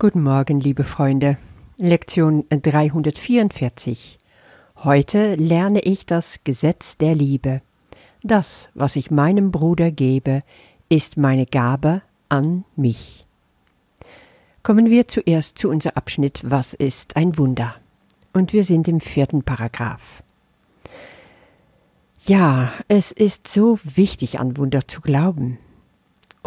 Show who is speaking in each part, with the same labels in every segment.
Speaker 1: Guten Morgen, liebe Freunde. Lektion 344. Heute lerne ich das Gesetz der Liebe. Das, was ich meinem Bruder gebe, ist meine Gabe an mich. Kommen wir zuerst zu unserem Abschnitt Was ist ein Wunder? Und wir sind im vierten Paragraph. Ja, es ist so wichtig, an Wunder zu glauben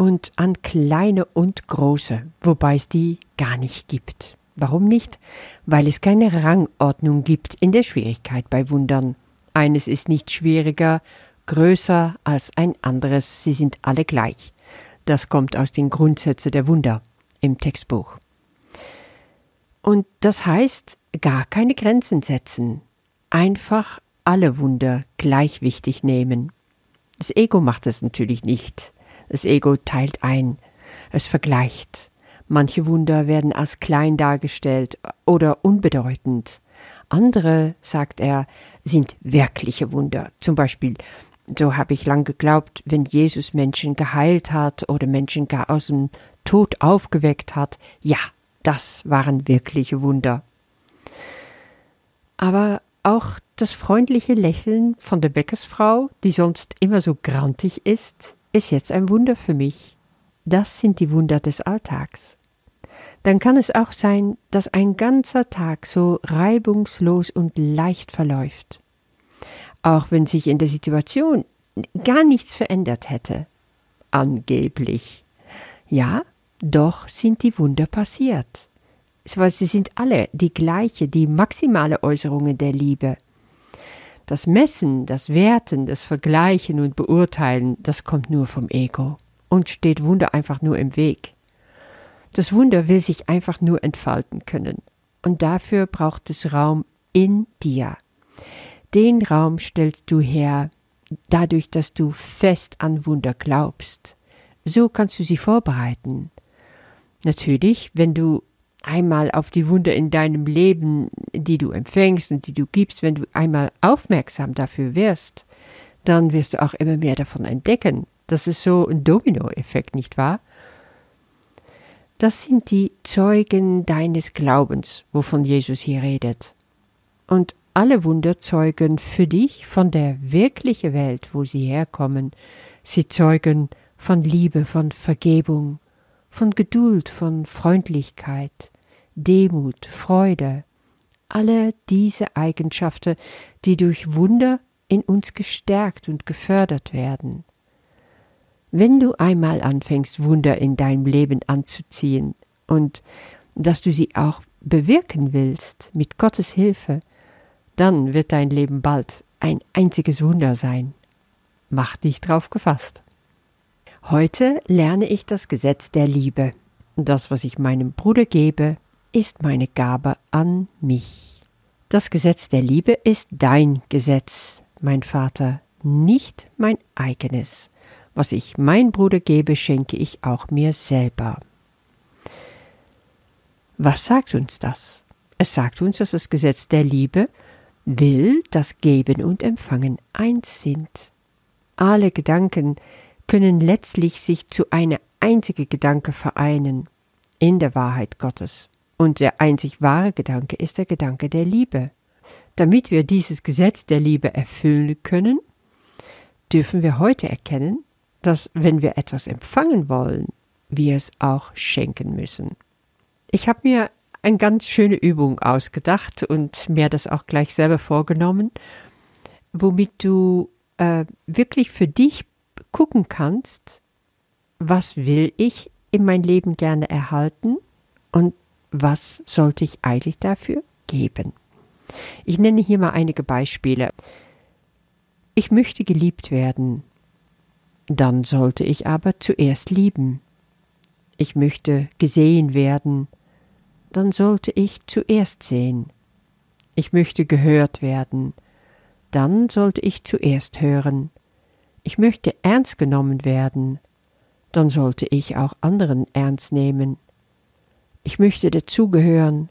Speaker 1: und an kleine und große, wobei es die gar nicht gibt. Warum nicht? Weil es keine Rangordnung gibt in der Schwierigkeit bei Wundern. Eines ist nicht schwieriger, größer als ein anderes, sie sind alle gleich. Das kommt aus den Grundsätzen der Wunder im Textbuch. Und das heißt, gar keine Grenzen setzen, einfach alle Wunder gleich wichtig nehmen. Das Ego macht es natürlich nicht. Das Ego teilt ein, es vergleicht. Manche Wunder werden als klein dargestellt oder unbedeutend. Andere, sagt er, sind wirkliche Wunder. Zum Beispiel, so habe ich lang geglaubt, wenn Jesus Menschen geheilt hat oder Menschen gar aus dem Tod aufgeweckt hat, ja, das waren wirkliche Wunder. Aber auch das freundliche Lächeln von der Bäckersfrau, die sonst immer so grantig ist, ist jetzt ein Wunder für mich. Das sind die Wunder des Alltags. Dann kann es auch sein, dass ein ganzer Tag so reibungslos und leicht verläuft. Auch wenn sich in der Situation gar nichts verändert hätte. Angeblich. Ja, doch sind die Wunder passiert. Weil sie sind alle die gleiche, die maximale Äußerungen der Liebe. Das Messen, das Werten, das Vergleichen und Beurteilen, das kommt nur vom Ego und steht Wunder einfach nur im Weg. Das Wunder will sich einfach nur entfalten können. Und dafür braucht es Raum in dir. Den Raum stellst du her, dadurch, dass du fest an Wunder glaubst. So kannst du sie vorbereiten. Natürlich, wenn du einmal auf die Wunder in deinem Leben, die du empfängst und die du gibst, wenn du einmal aufmerksam dafür wirst, dann wirst du auch immer mehr davon entdecken. Das ist so ein Dominoeffekt, nicht wahr? Das sind die Zeugen deines Glaubens, wovon Jesus hier redet. Und alle Wunder zeugen für dich von der wirklichen Welt, wo sie herkommen. Sie zeugen von Liebe, von Vergebung, von Geduld, von Freundlichkeit, Demut, Freude, alle diese Eigenschaften, die durch Wunder in uns gestärkt und gefördert werden. Wenn du einmal anfängst, Wunder in deinem Leben anzuziehen und dass du sie auch bewirken willst mit Gottes Hilfe, dann wird dein Leben bald ein einziges Wunder sein. Mach dich drauf gefasst. Heute lerne ich das Gesetz der Liebe. Das, was ich meinem Bruder gebe, ist meine Gabe an mich. Das Gesetz der Liebe ist dein Gesetz, mein Vater, nicht mein eigenes. Was ich mein Bruder gebe, schenke ich auch mir selber. Was sagt uns das? Es sagt uns, dass das Gesetz der Liebe will, dass Geben und Empfangen eins sind. Alle Gedanken können letztlich sich zu einer einzigen Gedanke vereinen, in der Wahrheit Gottes. Und der einzig wahre Gedanke ist der Gedanke der Liebe. Damit wir dieses Gesetz der Liebe erfüllen können, dürfen wir heute erkennen, dass wenn wir etwas empfangen wollen, wir es auch schenken müssen. Ich habe mir eine ganz schöne Übung ausgedacht und mir das auch gleich selber vorgenommen, womit du äh, wirklich für dich gucken kannst, was will ich in mein Leben gerne erhalten und was sollte ich eigentlich dafür geben? Ich nenne hier mal einige Beispiele. Ich möchte geliebt werden, dann sollte ich aber zuerst lieben. Ich möchte gesehen werden, dann sollte ich zuerst sehen. Ich möchte gehört werden, dann sollte ich zuerst hören. Ich möchte ernst genommen werden, dann sollte ich auch anderen ernst nehmen ich möchte dazugehören,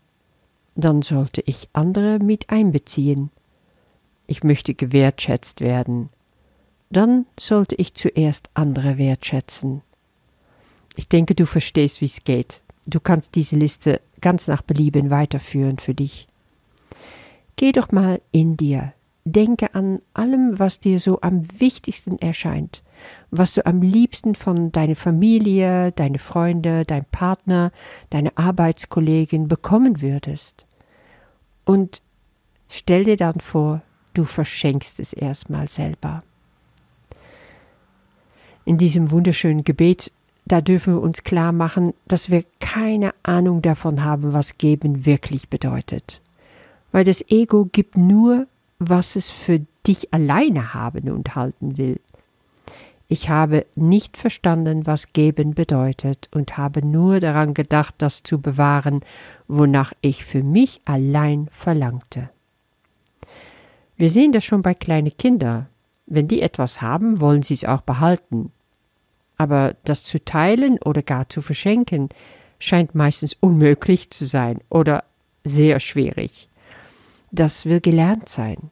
Speaker 1: dann sollte ich andere mit einbeziehen. Ich möchte gewertschätzt werden, dann sollte ich zuerst andere wertschätzen. Ich denke, du verstehst, wie es geht. du kannst diese Liste ganz nach Belieben weiterführen für dich. Geh doch mal in dir, denke an allem, was dir so am wichtigsten erscheint, was du am liebsten von deiner Familie, deine Freunde, dein Partner, deine Arbeitskollegen bekommen würdest. Und stell dir dann vor, du verschenkst es erstmal selber. In diesem wunderschönen Gebet, da dürfen wir uns klar machen, dass wir keine Ahnung davon haben, was geben wirklich bedeutet. Weil das Ego gibt nur, was es für dich alleine haben und halten will. Ich habe nicht verstanden, was geben bedeutet und habe nur daran gedacht, das zu bewahren, wonach ich für mich allein verlangte. Wir sehen das schon bei kleinen Kindern. Wenn die etwas haben, wollen sie es auch behalten. Aber das zu teilen oder gar zu verschenken, scheint meistens unmöglich zu sein oder sehr schwierig. Das will gelernt sein.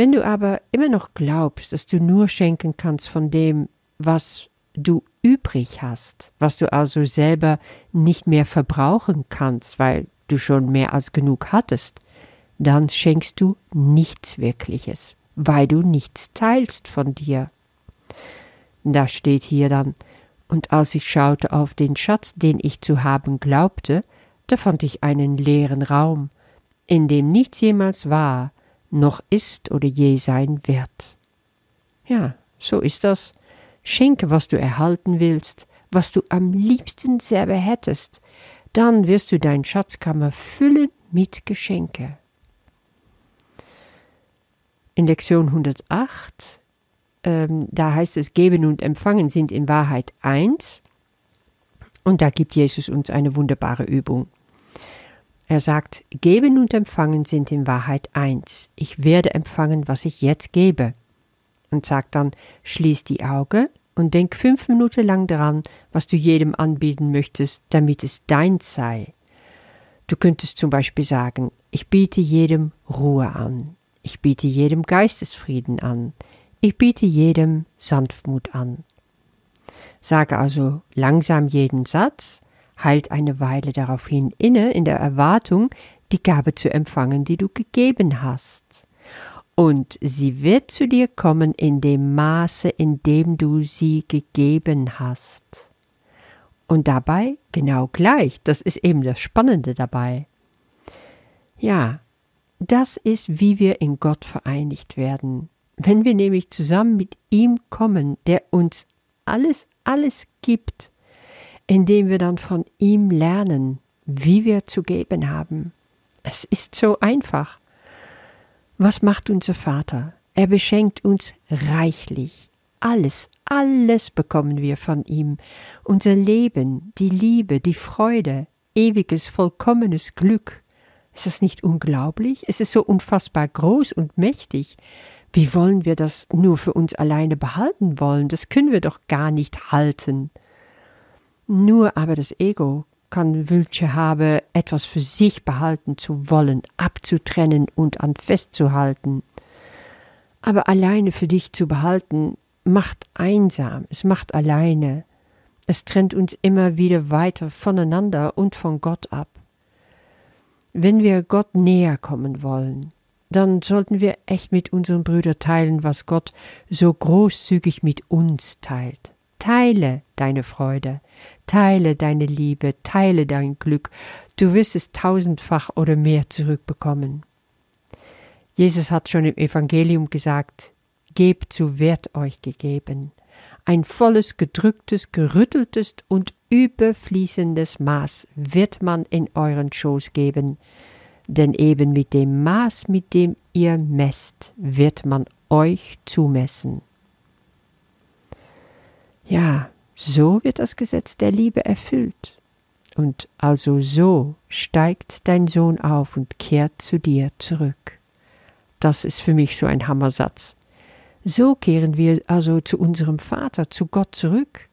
Speaker 1: Wenn du aber immer noch glaubst, dass du nur schenken kannst von dem, was du übrig hast, was du also selber nicht mehr verbrauchen kannst, weil du schon mehr als genug hattest, dann schenkst du nichts Wirkliches, weil du nichts teilst von dir. Da steht hier dann, und als ich schaute auf den Schatz, den ich zu haben glaubte, da fand ich einen leeren Raum, in dem nichts jemals war, noch ist oder je sein wird. Ja, so ist das. Schenke, was du erhalten willst, was du am liebsten selber hättest, dann wirst du dein Schatzkammer füllen mit Geschenke. In Lektion 108, ähm, da heißt es, Geben und Empfangen sind in Wahrheit eins. Und da gibt Jesus uns eine wunderbare Übung. Er sagt, Geben und Empfangen sind in Wahrheit eins. Ich werde empfangen, was ich jetzt gebe. Und sagt dann, schließ die Augen und denk fünf Minuten lang daran, was du jedem anbieten möchtest, damit es dein sei. Du könntest zum Beispiel sagen, ich biete jedem Ruhe an, ich biete jedem Geistesfrieden an, ich biete jedem Sanftmut an. Sage also langsam jeden Satz, halt eine Weile daraufhin inne in der Erwartung, die Gabe zu empfangen, die du gegeben hast. Und sie wird zu dir kommen in dem Maße, in dem du sie gegeben hast. Und dabei genau gleich, das ist eben das Spannende dabei. Ja, das ist, wie wir in Gott vereinigt werden. Wenn wir nämlich zusammen mit ihm kommen, der uns alles, alles gibt, indem wir dann von ihm lernen, wie wir zu geben haben. Es ist so einfach. Was macht unser Vater? Er beschenkt uns reichlich. Alles, alles bekommen wir von ihm. Unser Leben, die Liebe, die Freude, ewiges, vollkommenes Glück. Ist das nicht unglaublich? Es ist so unfassbar groß und mächtig. Wie wollen wir das nur für uns alleine behalten wollen? Das können wir doch gar nicht halten. Nur aber das Ego kann Wünsche haben, etwas für sich behalten zu wollen, abzutrennen und an festzuhalten. Aber alleine für dich zu behalten, macht einsam, es macht alleine. Es trennt uns immer wieder weiter voneinander und von Gott ab. Wenn wir Gott näher kommen wollen, dann sollten wir echt mit unseren Brüdern teilen, was Gott so großzügig mit uns teilt. Teile deine Freude, teile deine Liebe, teile dein Glück, du wirst es tausendfach oder mehr zurückbekommen. Jesus hat schon im Evangelium gesagt, Gebt, so wird euch gegeben. Ein volles, gedrücktes, gerütteltes und überfließendes Maß wird man in euren Schoß geben, denn eben mit dem Maß, mit dem ihr messt, wird man euch zumessen. Ja, so wird das Gesetz der Liebe erfüllt. Und also so steigt dein Sohn auf und kehrt zu dir zurück. Das ist für mich so ein Hammersatz. So kehren wir also zu unserem Vater, zu Gott zurück,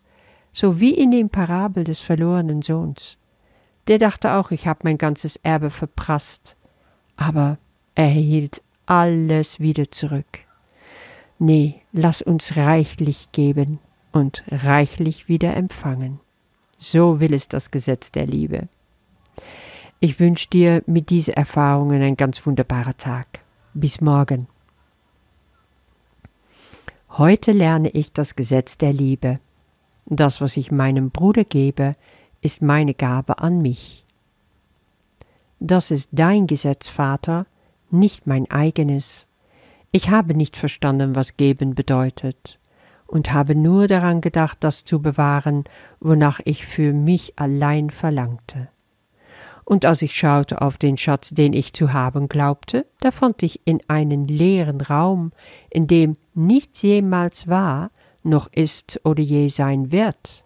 Speaker 1: so wie in dem Parabel des verlorenen Sohns. Der dachte auch, ich habe mein ganzes Erbe verprasst, aber er hielt alles wieder zurück. Nee, lass uns reichlich geben, und reichlich wieder empfangen. So will es das Gesetz der Liebe. Ich wünsche dir mit diesen Erfahrungen einen ganz wunderbaren Tag. Bis morgen. Heute lerne ich das Gesetz der Liebe. Das, was ich meinem Bruder gebe, ist meine Gabe an mich. Das ist dein Gesetz, Vater, nicht mein eigenes. Ich habe nicht verstanden, was geben bedeutet, und habe nur daran gedacht, das zu bewahren, wonach ich für mich allein verlangte. Und als ich schaute auf den Schatz, den ich zu haben glaubte, da fand ich in einen leeren Raum, in dem nichts jemals war, noch ist oder je sein wird.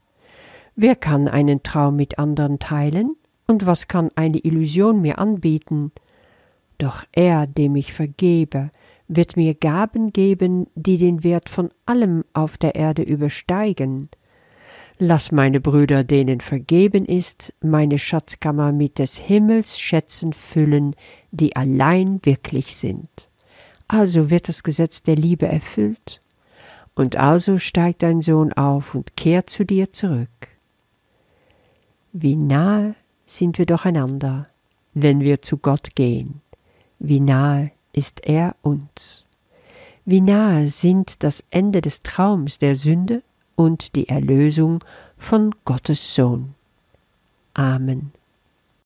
Speaker 1: Wer kann einen Traum mit anderen teilen? Und was kann eine Illusion mir anbieten? Doch er, dem ich vergebe, wird mir Gaben geben, die den Wert von allem auf der Erde übersteigen. Lass meine Brüder, denen vergeben ist, meine Schatzkammer mit des Himmels Schätzen füllen, die allein wirklich sind. Also wird das Gesetz der Liebe erfüllt, und also steigt dein Sohn auf und kehrt zu dir zurück. Wie nahe sind wir doch einander, wenn wir zu Gott gehen, wie nahe ist er uns. Wie nahe sind das Ende des Traums der Sünde und die Erlösung von Gottes Sohn. Amen.